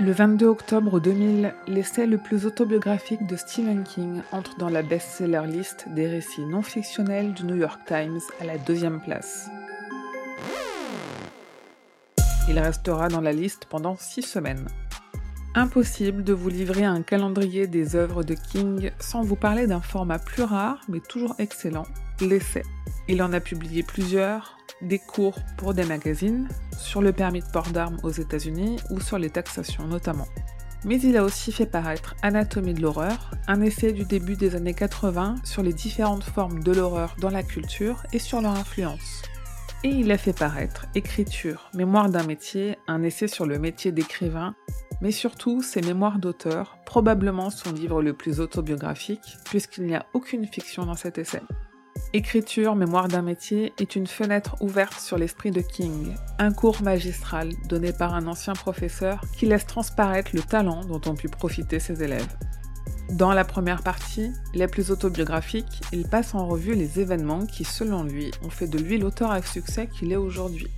Le 22 octobre 2000, l'essai le plus autobiographique de Stephen King entre dans la best-seller list des récits non fictionnels du New York Times à la deuxième place. Il restera dans la liste pendant six semaines. Impossible de vous livrer un calendrier des œuvres de King sans vous parler d'un format plus rare mais toujours excellent, l'essai. Il en a publié plusieurs, des cours pour des magazines, sur le permis de port d'armes aux États-Unis ou sur les taxations notamment. Mais il a aussi fait paraître Anatomie de l'horreur, un essai du début des années 80 sur les différentes formes de l'horreur dans la culture et sur leur influence. Et il a fait paraître Écriture, Mémoire d'un métier, un essai sur le métier d'écrivain, mais surtout ses mémoires d'auteur, probablement son livre le plus autobiographique, puisqu'il n'y a aucune fiction dans cet essai. Écriture, mémoire d'un métier est une fenêtre ouverte sur l'esprit de King, un cours magistral donné par un ancien professeur qui laisse transparaître le talent dont ont pu profiter ses élèves. Dans la première partie, la plus autobiographique, il passe en revue les événements qui, selon lui, ont fait de lui l'auteur à succès qu'il est aujourd'hui.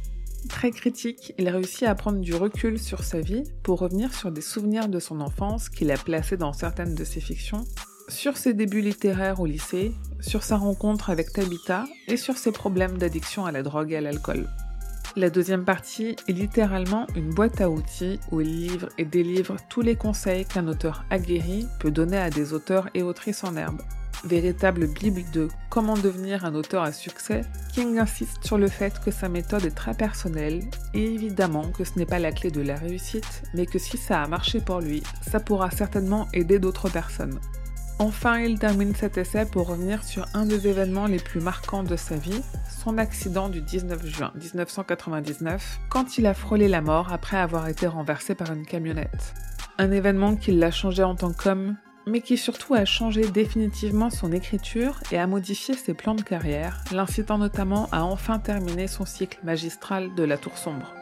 Très critique, il réussit à prendre du recul sur sa vie pour revenir sur des souvenirs de son enfance qu'il a placés dans certaines de ses fictions, sur ses débuts littéraires au lycée, sur sa rencontre avec Tabitha et sur ses problèmes d'addiction à la drogue et à l'alcool. La deuxième partie est littéralement une boîte à outils où il livre et délivre tous les conseils qu'un auteur aguerri peut donner à des auteurs et autrices en herbe. Véritable bible de comment devenir un auteur à succès, King insiste sur le fait que sa méthode est très personnelle et évidemment que ce n'est pas la clé de la réussite, mais que si ça a marché pour lui, ça pourra certainement aider d'autres personnes. Enfin, il termine cet essai pour revenir sur un des événements les plus marquants de sa vie, son accident du 19 juin 1999, quand il a frôlé la mort après avoir été renversé par une camionnette. Un événement qui l'a changé en tant qu'homme, mais qui surtout a changé définitivement son écriture et a modifié ses plans de carrière, l'incitant notamment à enfin terminer son cycle magistral de La Tour Sombre.